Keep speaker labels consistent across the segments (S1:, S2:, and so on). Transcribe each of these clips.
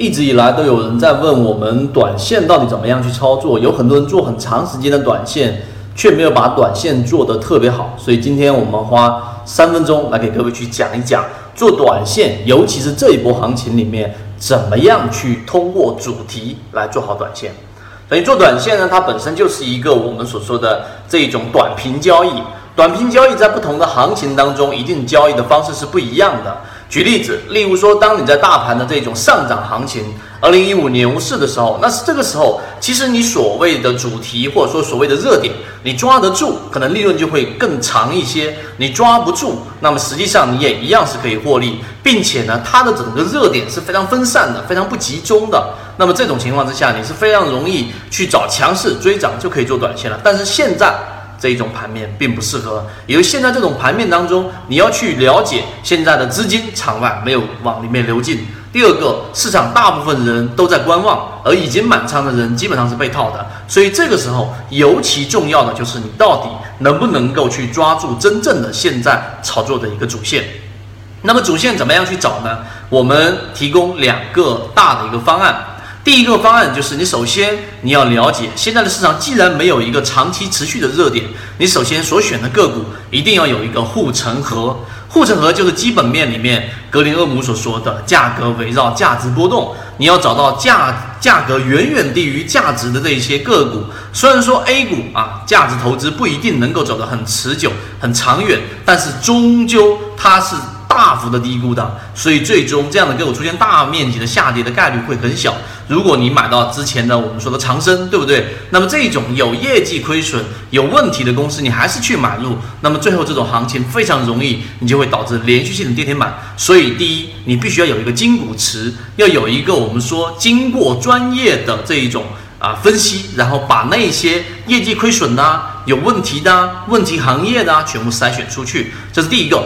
S1: 一直以来都有人在问我们短线到底怎么样去操作，有很多人做很长时间的短线，却没有把短线做得特别好。所以今天我们花三分钟来给各位去讲一讲做短线，尤其是这一波行情里面，怎么样去通过主题来做好短线。等于做短线呢，它本身就是一个我们所说的这一种短平交易。短平交易在不同的行情当中，一定交易的方式是不一样的。举例子，例如说，当你在大盘的这种上涨行情，二零一五牛市的时候，那是这个时候，其实你所谓的主题或者说所谓的热点，你抓得住，可能利润就会更长一些；你抓不住，那么实际上你也一样是可以获利，并且呢，它的整个热点是非常分散的，非常不集中的。那么这种情况之下，你是非常容易去找强势追涨就可以做短线了。但是现在。这一种盘面并不适合，因为现在这种盘面当中，你要去了解现在的资金场外没有往里面流进。第二个，市场大部分人都在观望，而已经满仓的人基本上是被套的。所以这个时候尤其重要的就是你到底能不能够去抓住真正的现在炒作的一个主线。那么主线怎么样去找呢？我们提供两个大的一个方案。第一个方案就是，你首先你要了解现在的市场，既然没有一个长期持续的热点，你首先所选的个股一定要有一个护城河。护城河就是基本面里面格林厄姆所说的价格围绕价值波动，你要找到价价格远远低于价值的这一些个股。虽然说 A 股啊，价值投资不一定能够走得很持久、很长远，但是终究它是。大幅的低估的，所以最终这样的个股出现大面积的下跌的概率会很小。如果你买到之前的我们说的长生，对不对？那么这种有业绩亏损、有问题的公司，你还是去买入，那么最后这种行情非常容易，你就会导致连续性的跌停板。所以第一，你必须要有一个金股池，要有一个我们说经过专业的这一种啊分析，然后把那些业绩亏损的、有问题的、问题行业的全部筛选出去，这是第一个。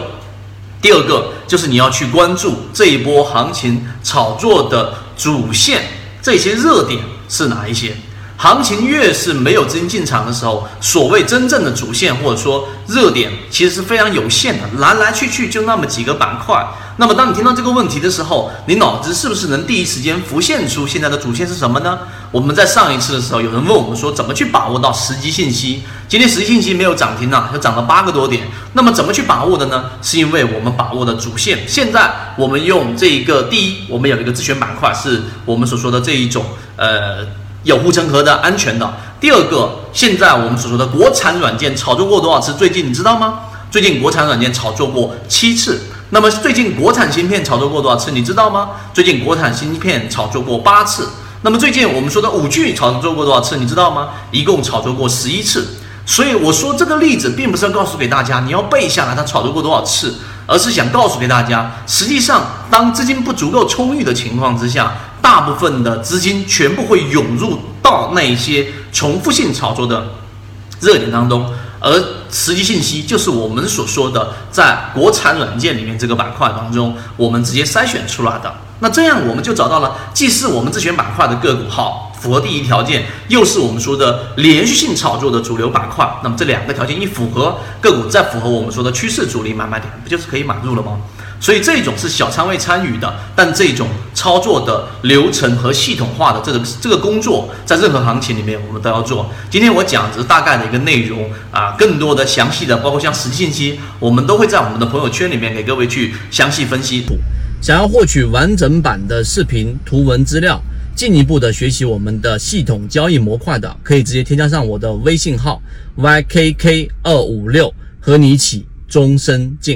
S1: 第二个就是你要去关注这一波行情炒作的主线，这些热点是哪一些？行情越是没有资金进场的时候，所谓真正的主线或者说热点，其实是非常有限的，来来去去就那么几个板块。那么，当你听到这个问题的时候，你脑子是不是能第一时间浮现出现在的主线是什么呢？我们在上一次的时候，有人问我们说，怎么去把握到时机信息？今天时机信息没有涨停啊，就涨了八个多点。那么怎么去把握的呢？是因为我们把握的主线。现在我们用这一个，第一，我们有一个自选板块，是我们所说的这一种，呃，有护城河的安全的。第二个，现在我们所说的国产软件炒作过多少次？最近你知道吗？最近国产软件炒作过七次。那么最近国产芯片炒作过多少次？你知道吗？最近国产芯片炒作过八次。那么最近我们说的五 G 炒作过多少次？你知道吗？一共炒作过十一次。所以我说这个例子并不是要告诉给大家你要背下来它炒作过多少次，而是想告诉给大家，实际上当资金不足够充裕的情况之下，大部分的资金全部会涌入到那一些重复性炒作的热点当中。而实际信息就是我们所说的，在国产软件里面这个板块当中，我们直接筛选出来的。那这样我们就找到了，既是我们自选板块的个股好，符合第一条件，又是我们说的连续性炒作的主流板块。那么这两个条件一符合，个股再符合我们说的趋势主力买卖点，不就是可以买入了吗？所以这种是小仓位参与的，但这种操作的流程和系统化的这个这个工作，在任何行情里面我们都要做。今天我讲只是大概的一个内容啊，更多的详细的，包括像实际信息，我们都会在我们的朋友圈里面给各位去详细分析。想要获取完整版的视频图文资料，进一步的学习我们的系统交易模块的，可以直接添加上我的微信号 ykk 二五六，和你一起终身进。